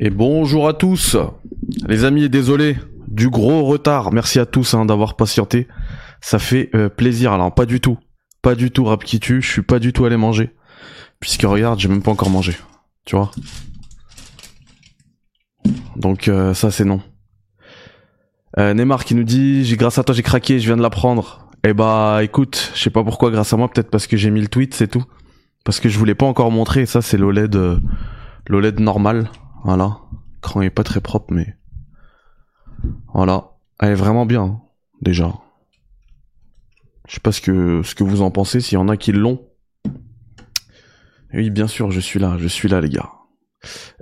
Et bonjour à tous, les amis, désolé du gros retard. Merci à tous hein, d'avoir patienté. Ça fait euh, plaisir. Alors pas du tout, pas du tout rap qui tue. Je suis pas du tout allé manger, puisque regarde, j'ai même pas encore mangé. Tu vois? Donc euh, ça c'est non. Euh, Neymar qui nous dit, grâce à toi j'ai craqué, je viens de l'apprendre. Eh bah écoute, je sais pas pourquoi grâce à moi, peut-être parce que j'ai mis le tweet, c'est tout. Parce que je voulais pas encore montrer. Ça c'est l'OLED, l'OLED normal. Voilà. L'écran est pas très propre, mais voilà. Elle est vraiment bien, déjà. Je sais pas ce que, ce que vous en pensez, s'il y en a qui l'ont. Oui, bien sûr, je suis là, je suis là, les gars.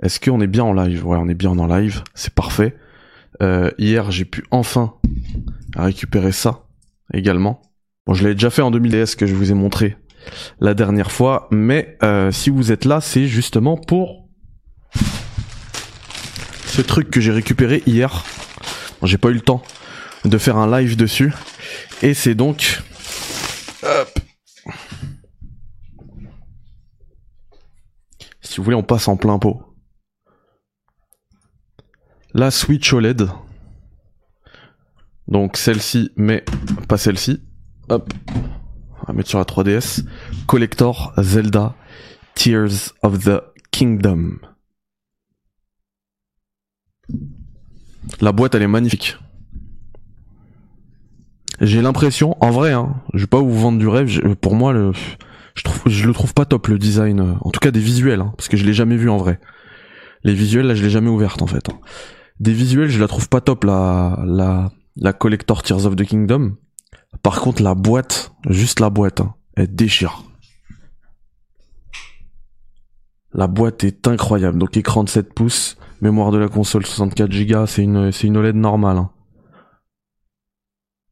Est-ce qu'on est bien en live? Ouais, on est bien en live, c'est parfait. Euh, hier, j'ai pu enfin récupérer ça également. Bon, je l'avais déjà fait en 2010 que je vous ai montré la dernière fois, mais euh, si vous êtes là, c'est justement pour ce truc que j'ai récupéré hier. J'ai pas eu le temps de faire un live dessus, et c'est donc. Si vous voulez, on passe en plein pot. La Switch OLED. Donc celle-ci, mais pas celle-ci. Hop. On va mettre sur la 3DS. Collector Zelda Tears of the Kingdom. La boîte, elle est magnifique. J'ai l'impression, en vrai, hein, je vais pas vous vendre du rêve. pour moi, je le trouve pas top le design. euh, En tout cas, des visuels, hein, parce que je l'ai jamais vu en vrai. Les visuels, là, je l'ai jamais ouverte en fait. hein. Des visuels, je la trouve pas top la, la, la collector Tears of the Kingdom. Par contre, la boîte, juste la boîte, hein, elle déchire. La boîte est incroyable. Donc écran de 7 pouces, mémoire de la console 64 Go, c'est une, c'est une OLED normale. hein.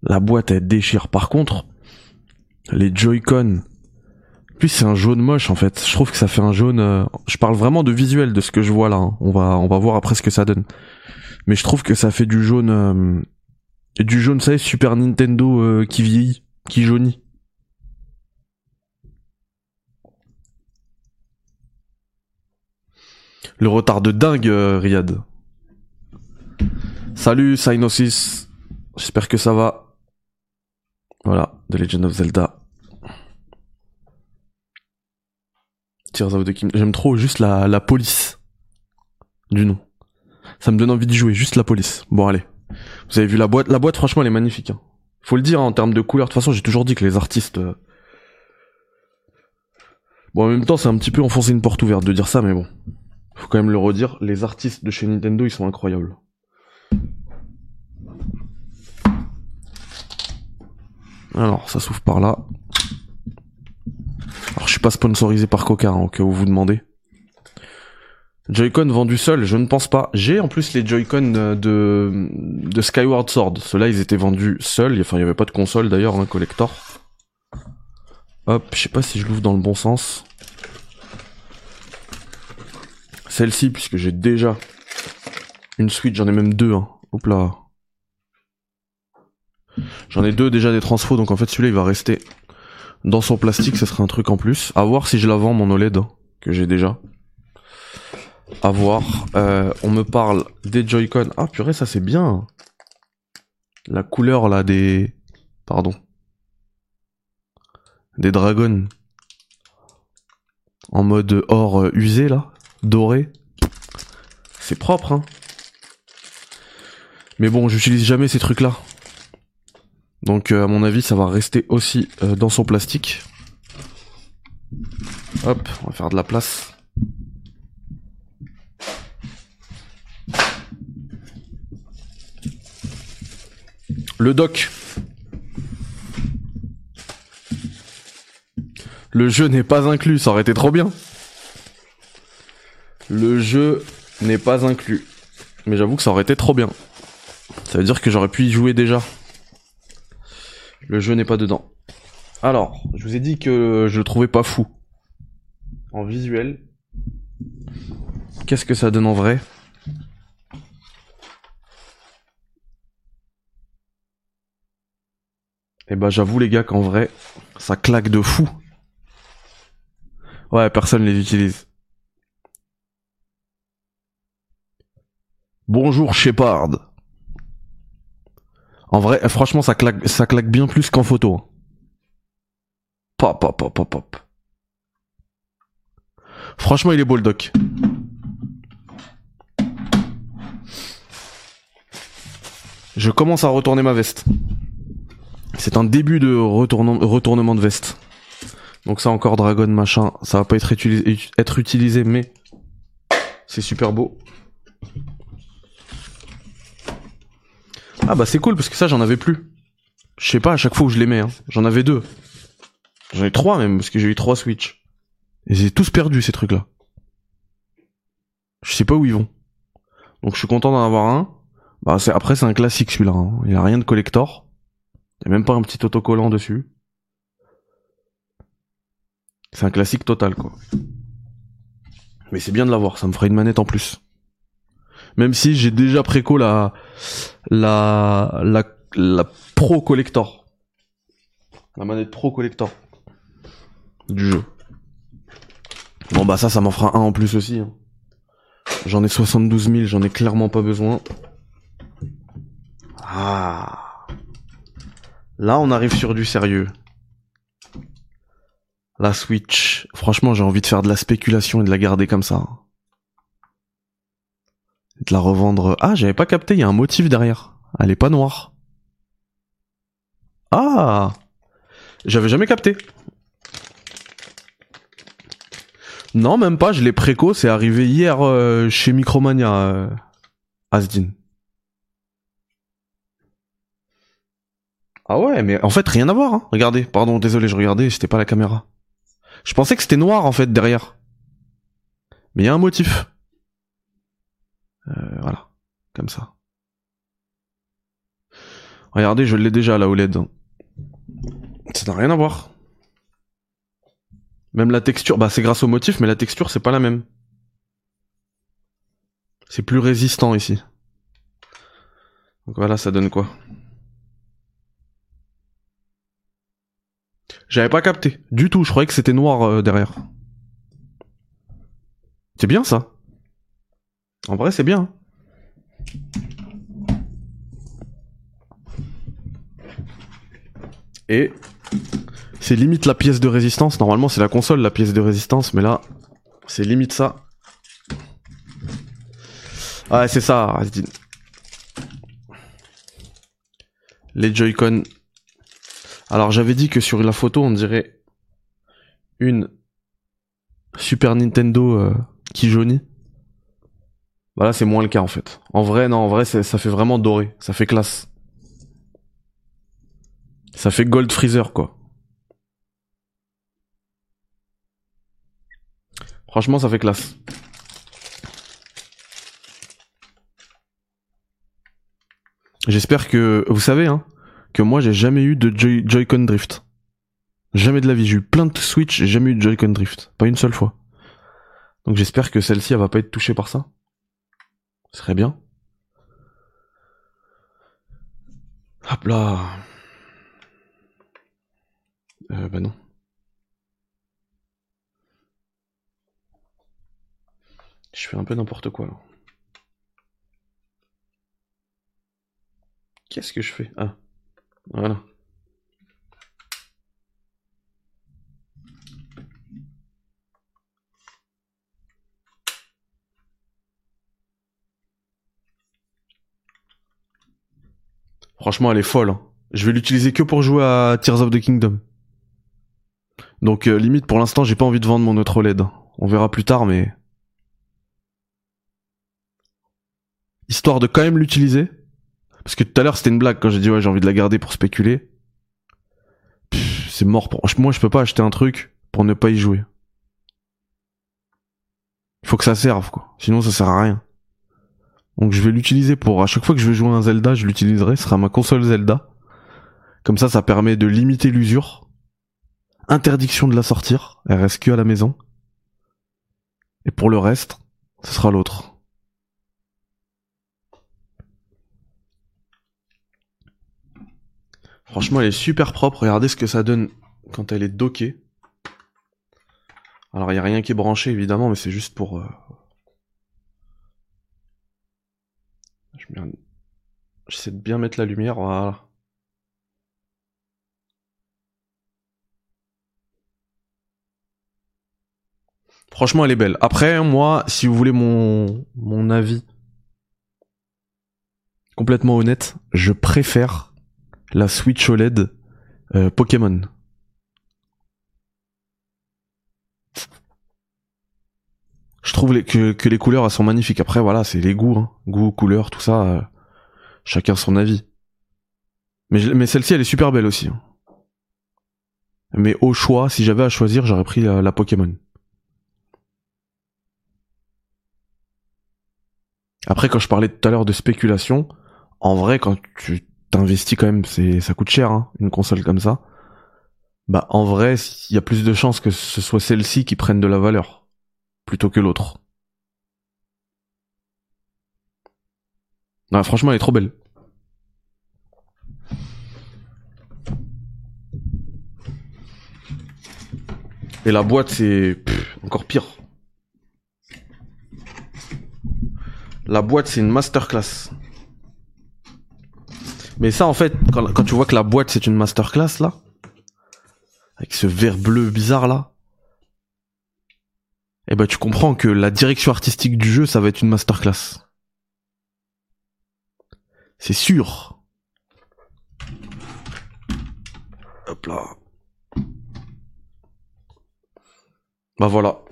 La boîte elle déchire. Par contre, les Joy-Con, puis c'est un jaune moche en fait. Je trouve que ça fait un jaune. euh, Je parle vraiment de visuel de ce que je vois là. hein. On va on va voir après ce que ça donne. Mais je trouve que ça fait du jaune, euh, du jaune, ça Super Nintendo euh, qui vieillit, qui jaunit. Le retard de dingue, euh, Riyad. Salut Cynosis. J'espère que ça va. Voilà, The Legend of Zelda. Tears of the Kingdom. J'aime trop juste la, police du nom. Ça me donne envie de jouer, juste la police. Bon, allez. Vous avez vu la boîte? La boîte, franchement, elle est magnifique. hein. Faut le dire, en termes de couleur. De toute façon, j'ai toujours dit que les artistes... euh, Bon, en même temps, c'est un petit peu enfoncer une porte ouverte de dire ça, mais bon. Faut quand même le redire. Les artistes de chez Nintendo, ils sont incroyables. Alors, ça s'ouvre par là. Alors, je suis pas sponsorisé par Coca, hein, au cas où vous vous demandez. Joy-Con vendu seul, je ne pense pas. J'ai en plus les Joy-Con de, de Skyward Sword. Ceux-là, ils étaient vendus seuls. Enfin, il y avait pas de console d'ailleurs, un collector. Hop, je sais pas si je l'ouvre dans le bon sens. Celle-ci, puisque j'ai déjà une Switch, j'en ai même deux. Hein. Hop là. J'en ai deux déjà des transfos, donc en fait celui-là il va rester dans son plastique, ce serait un truc en plus. À voir si je la vends mon OLED, hein, que j'ai déjà. À voir. Euh, on me parle des Joy-Con. Ah purée, ça c'est bien. La couleur là des... Pardon. Des dragons. En mode or euh, usé là. Doré. C'est propre hein. Mais bon, j'utilise jamais ces trucs là. Donc euh, à mon avis, ça va rester aussi euh, dans son plastique. Hop, on va faire de la place. Le doc. Le jeu n'est pas inclus, ça aurait été trop bien. Le jeu n'est pas inclus. Mais j'avoue que ça aurait été trop bien. Ça veut dire que j'aurais pu y jouer déjà. Le jeu n'est pas dedans. Alors, je vous ai dit que je le trouvais pas fou. En visuel. Qu'est-ce que ça donne en vrai? Eh ben j'avoue les gars qu'en vrai, ça claque de fou. Ouais, personne les utilise. Bonjour Shepard. En vrai, franchement, ça claque, bien plus qu'en photo. Pop, pop, pop, pop, pop. Franchement, il est beau le doc. Je commence à retourner ma veste. C'est un début de retournement de veste. Donc ça encore Dragon machin, ça va pas être utilisé mais c'est super beau. Ah bah c'est cool parce que ça j'en avais plus. Je sais pas à chaque fois où je les mets. Hein. J'en avais deux. J'en ai trois même parce que j'ai eu trois Switch. Et j'ai tous perdu ces trucs là. Je sais pas où ils vont. Donc je suis content d'en avoir un. Bah c'est après c'est un classique celui-là. Hein. Il a rien de collector. Il y a même pas un petit autocollant dessus. C'est un classique total, quoi. Mais c'est bien de l'avoir, ça me ferait une manette en plus. Même si j'ai déjà préco la, la, la, la Pro Collector. La manette Pro Collector. Du jeu. Bon bah ça, ça m'en fera un en plus aussi. Hein. J'en ai 72 000, j'en ai clairement pas besoin. Ah. Là, on arrive sur du sérieux. La Switch. Franchement, j'ai envie de faire de la spéculation et de la garder comme ça. De la revendre. Ah, j'avais pas capté, il y a un motif derrière. Elle est pas noire. Ah J'avais jamais capté. Non, même pas, je l'ai préco, c'est arrivé hier euh, chez Micromania, euh, Asdin. Ah ouais, mais en fait, rien à voir. Hein. Regardez, pardon, désolé, je regardais, c'était pas la caméra. Je pensais que c'était noir en fait derrière. Mais il y a un motif. Euh, voilà, comme ça. Regardez, je l'ai déjà la OLED. Ça n'a rien à voir. Même la texture, bah c'est grâce au motif, mais la texture c'est pas la même. C'est plus résistant ici. Donc voilà, ça donne quoi? J'avais pas capté. Du tout, je croyais que c'était noir euh, derrière. C'est bien ça. En vrai, c'est bien. Et c'est limite la pièce de résistance. Normalement, c'est la console la pièce de résistance, mais là, c'est limite ça. Ah, c'est ça, Les Joy-Con alors j'avais dit que sur la photo on dirait une Super Nintendo euh, qui jaunit. Bah là c'est moins le cas en fait. En vrai non, en vrai ça fait vraiment doré, ça fait classe. Ça fait Gold Freezer quoi. Franchement ça fait classe. J'espère que vous savez hein, que moi j'ai jamais eu de Joy- con Drift. Jamais de la vie. J'ai eu plein de Switch, j'ai jamais eu de Joy-Con Drift. Pas une seule fois. Donc j'espère que celle-ci, elle va pas être touchée par ça. Ce serait bien. Hop là. Euh, bah non. Je fais un peu n'importe quoi. Qu'est-ce que je fais? Ah. Voilà. Franchement, elle est folle. Hein. Je vais l'utiliser que pour jouer à Tears of the Kingdom. Donc euh, limite, pour l'instant, j'ai pas envie de vendre mon autre OLED. On verra plus tard, mais histoire de quand même l'utiliser. Parce que tout à l'heure c'était une blague quand j'ai dit ouais j'ai envie de la garder pour spéculer. C'est mort pour moi je peux pas acheter un truc pour ne pas y jouer. Il faut que ça serve quoi. Sinon ça sert à rien. Donc je vais l'utiliser pour à chaque fois que je vais jouer un Zelda, je l'utiliserai, ce sera ma console Zelda. Comme ça ça permet de limiter l'usure. Interdiction de la sortir, elle reste que à la maison. Et pour le reste, ce sera l'autre. Franchement, elle est super propre. Regardez ce que ça donne quand elle est dockée. Alors, il n'y a rien qui est branché, évidemment, mais c'est juste pour... Euh, J'essaie de bien mettre la lumière, voilà. Franchement, elle est belle. Après, moi, si vous voulez mon, mon avis complètement honnête, je préfère la Switch OLED euh, Pokémon. Je trouve que, les couleurs elles sont magnifiques. Après voilà, c'est les goûts, hein. goûts, couleurs, tout ça. Euh, chacun son avis. Mais, celle-ci elle est super belle aussi. Hein. Mais au choix, si j'avais à choisir, j'aurais pris la, Pokémon. Après, quand je parlais tout à l'heure de spéculation, en vrai, quand tu t'investis quand même, ça coûte cher, hein, une console comme ça. Bah, en vrai, il y a plus de chances que ce soit celle-ci qui prenne de la valeur plutôt que l'autre. franchement, elle est trop belle. Et la boîte, c'est encore pire. La boîte, c'est une masterclass. Mais ça, en fait, quand, quand tu vois que la boîte, c'est une masterclass, là, avec ce vert bleu bizarre, là, eh ben tu comprends que la direction artistique du jeu, ça va être une masterclass. C'est sûr. Hop là. Bah voilà.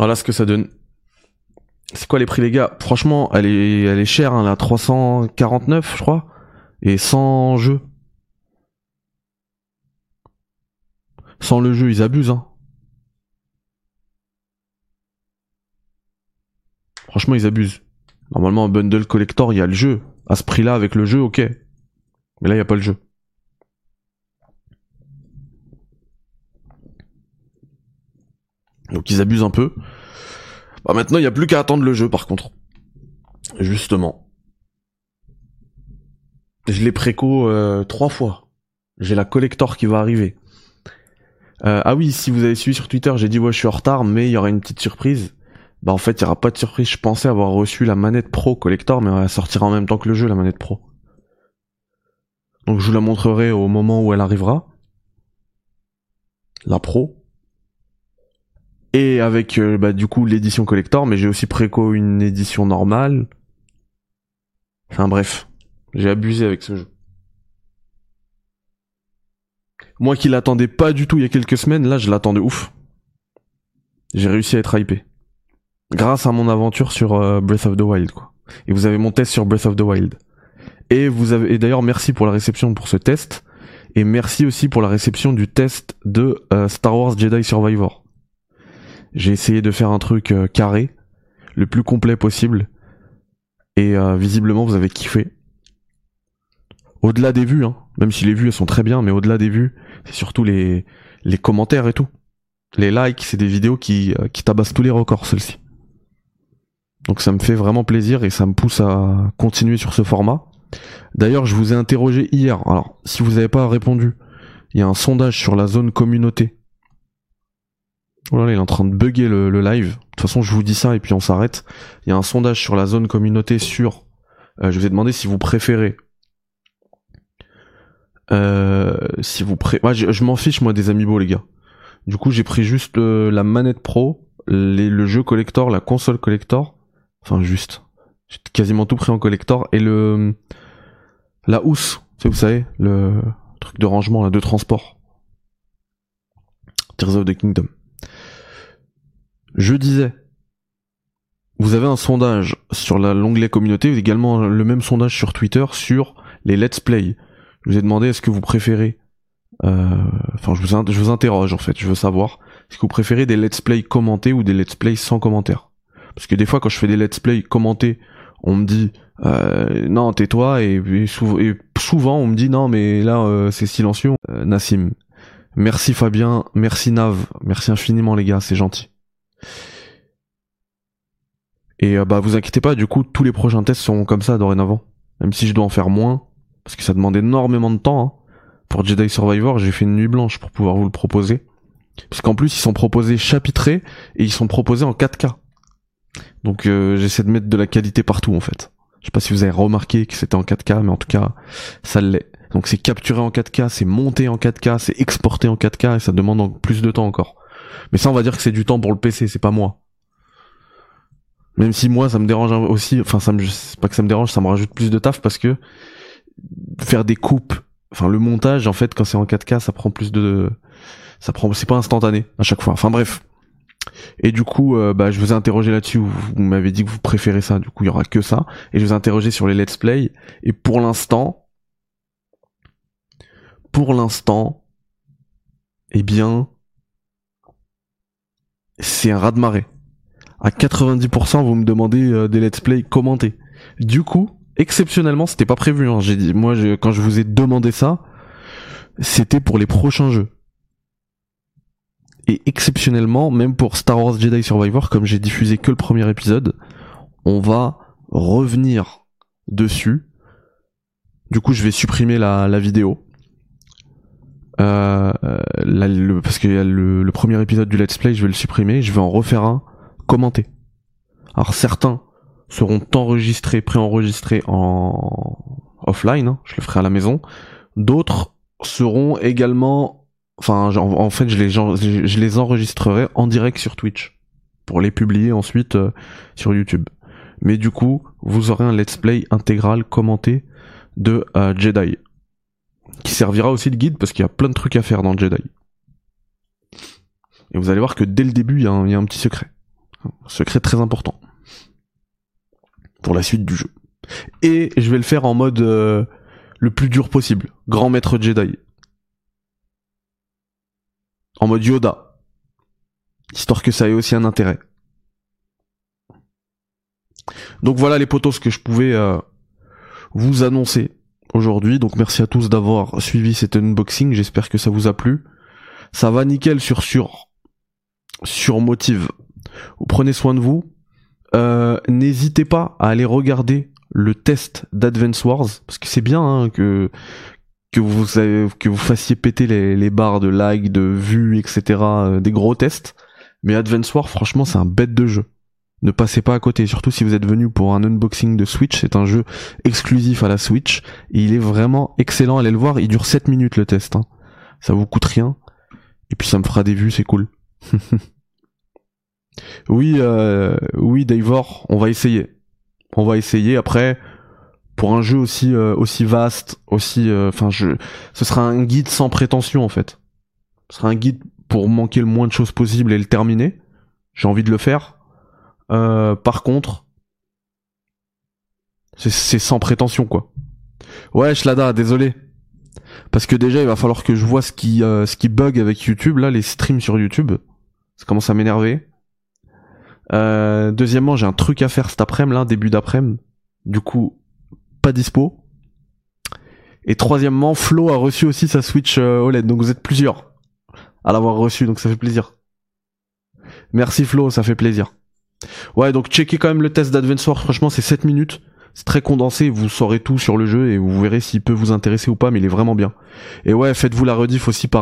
Voilà ce que ça donne. C'est quoi les prix les gars? Franchement, elle est, elle est chère, hein, elle 349 je crois. Et sans jeu. Sans le jeu, ils abusent. Hein. Franchement, ils abusent. Normalement, un bundle collector, il y a le jeu. À ce prix-là, avec le jeu, ok. Mais là, il n'y a pas le jeu. Donc ils abusent un peu. Bah maintenant il n'y a plus qu'à attendre le jeu par contre. Justement. Je l'ai préco euh, trois fois. J'ai la collector qui va arriver. Euh, ah oui, si vous avez suivi sur Twitter, j'ai dit ouais je suis en retard, mais il y aura une petite surprise. Bah en fait il y aura pas de surprise. Je pensais avoir reçu la manette pro collector, mais elle sortira en même temps que le jeu, la manette pro. Donc je vous la montrerai au moment où elle arrivera. La pro et avec euh, bah, du coup l'édition collector, mais j'ai aussi préco une édition normale. Enfin bref, j'ai abusé avec ce jeu. Moi qui l'attendais pas du tout il y a quelques semaines, là je l'attendais ouf. J'ai réussi à être hypé. Grâce à mon aventure sur euh, Breath of the Wild quoi. Et vous avez mon test sur Breath of the Wild. Et vous avez et d'ailleurs merci pour la réception pour ce test et merci aussi pour la réception du test de euh, Star Wars Jedi Survivor. J'ai essayé de faire un truc euh, carré, le plus complet possible. Et euh, visiblement, vous avez kiffé. Au-delà des vues, hein, même si les vues elles sont très bien, mais au-delà des vues, c'est surtout les, les commentaires et tout. Les likes, c'est des vidéos qui, euh, qui tabassent tous les records, celles-ci. Donc ça me fait vraiment plaisir et ça me pousse à continuer sur ce format. D'ailleurs, je vous ai interrogé hier. Alors, si vous n'avez pas répondu, il y a un sondage sur la zone communauté voilà, il est en train de bugger le, live. De toute façon, je vous dis ça et puis on s'arrête. Il y a un sondage sur la zone communauté sur. Euh, je vous ai demandé si vous préférez. Euh, si vous pré... je, m'en fiche moi des amiibo les gars. Du coup, j'ai pris juste la manette pro, le jeu collector, la console collector. Enfin, juste. J'ai quasiment tout pris en collector et le la housse, vous savez, le truc de rangement là, de transport. Tears of the Kingdom. Je disais, vous avez un sondage sur l'onglet communauté, également le même sondage sur Twitter sur les let's play. Je vous ai demandé est-ce que vous préférez, euh, enfin je vous, interroge en fait, je veux savoir, est-ce que vous préférez des let's play commentés ou des let's play sans commentaires? Parce que des fois quand je fais des let's play commentés, on me dit euh, non tais-toi et, souvent on me dit non mais là euh, c'est silencieux. Nassim, merci Fabien, merci Nav, merci infiniment les gars, c'est gentil. Et euh, bah vous inquiétez pas, du coup tous les prochains tests seront comme ça dorénavant. Même si je dois en faire moins, parce que ça demande énormément de temps. Hein. Pour Jedi Survivor, j'ai fait une nuit blanche pour pouvoir vous le proposer. Parce qu'en plus ils sont proposés chapitrés et ils sont proposés en 4K. Donc euh, j'essaie de mettre de la qualité partout en fait. Je sais pas si vous avez remarqué que c'était en 4K, mais en tout cas ça l'est. Donc c'est capturé en 4K, c'est monté en 4K, c'est exporté en 4K et ça demande plus de temps encore. Mais ça on va dire que c'est du temps pour le PC, c'est pas moi. Même si moi ça me dérange aussi, enfin ça me pas que ça me dérange, ça me rajoute plus de taf parce que faire des coupes, enfin le montage en fait quand c'est en 4K, ça prend plus de ça prend c'est pas instantané à chaque fois. Enfin bref. Et du coup, euh, bah, je vous ai interrogé là-dessus. Vous, vous m'avez dit que vous préférez ça. Du coup, il y aura que ça. Et je vous ai interrogé sur les let's play. Et pour l'instant, pour l'instant, eh bien, c'est un raz de marée. À 90%, vous me demandez euh, des let's play commentés. Du coup, exceptionnellement, c'était pas prévu. Hein. J'ai dit, moi, quand je vous ai demandé ça, c'était pour les prochains jeux. Et exceptionnellement, même pour Star Wars Jedi Survivor, comme j'ai diffusé que le premier épisode, on va revenir dessus. Du coup, je vais supprimer la vidéo. Euh, le, parce que le, le, premier épisode du let's play, je vais le supprimer, je vais en refaire un commenté. Alors certains seront enregistrés, préenregistrés en offline, hein, je le ferai à la maison. D'autres seront également, enfin en, fait je les, enregistrerai en direct sur Twitch pour les publier ensuite euh, sur YouTube. Mais du coup, vous aurez un let's play intégral commenté de euh, Jedi qui servira aussi de guide parce qu'il y a plein de trucs à faire dans Jedi. Et vous allez voir que dès le début, il y, a un, petit secret. Un secret très important. Pour la suite du jeu. Et je vais le faire en mode euh, le plus dur possible. Grand maître Jedi. En mode Yoda. Histoire que ça ait aussi un intérêt. Donc voilà les potos que je pouvais euh, vous annoncer aujourd'hui. Donc merci à tous d'avoir suivi cet unboxing. J'espère que ça vous a plu. Ça va nickel sur sur sur motive. Prenez soin de vous. Euh, n'hésitez pas à aller regarder le test d'Advance Wars parce que c'est bien hein, que que vous que vous fassiez péter les, les barres de like, de vues, etc. Euh, des gros tests. Mais Advance Wars, franchement, c'est un bête de jeu ne passez pas à côté, surtout si vous êtes venu pour un unboxing de Switch, c'est un jeu exclusif à la Switch, et il est vraiment excellent, allez le voir, il dure 7 minutes le test, hein. ça vous coûte rien, et puis ça me fera des vues, c'est cool. oui, euh, oui Davor, on va essayer, on va essayer, après, pour un jeu aussi euh, aussi vaste, aussi, euh, enfin, ce sera un guide sans prétention en fait, ce sera un guide pour manquer le moins de choses possible et le terminer, j'ai envie de le faire, euh, par contre, c'est sans prétention quoi. Ouais, Shlada, désolé. Parce que déjà, il va falloir que je vois ce qui, euh, ce qui bug avec YouTube, là, les streams sur YouTube. Ça commence à m'énerver. Euh, deuxièmement, j'ai un truc à faire cet après-midi, début d'après-midi. Du coup, pas dispo. Et troisièmement, Flo a reçu aussi sa Switch OLED, donc vous êtes plusieurs à l'avoir reçu, donc ça fait plaisir. Merci Flo, ça fait plaisir. Ouais, donc checkez quand même le test d'Advance Wars, franchement c'est 7 minutes. C'est très condensé, vous saurez tout sur le jeu et vous verrez s'il peut vous intéresser ou pas, mais il est vraiment bien. Et ouais, faites-vous la rediff aussi pareil.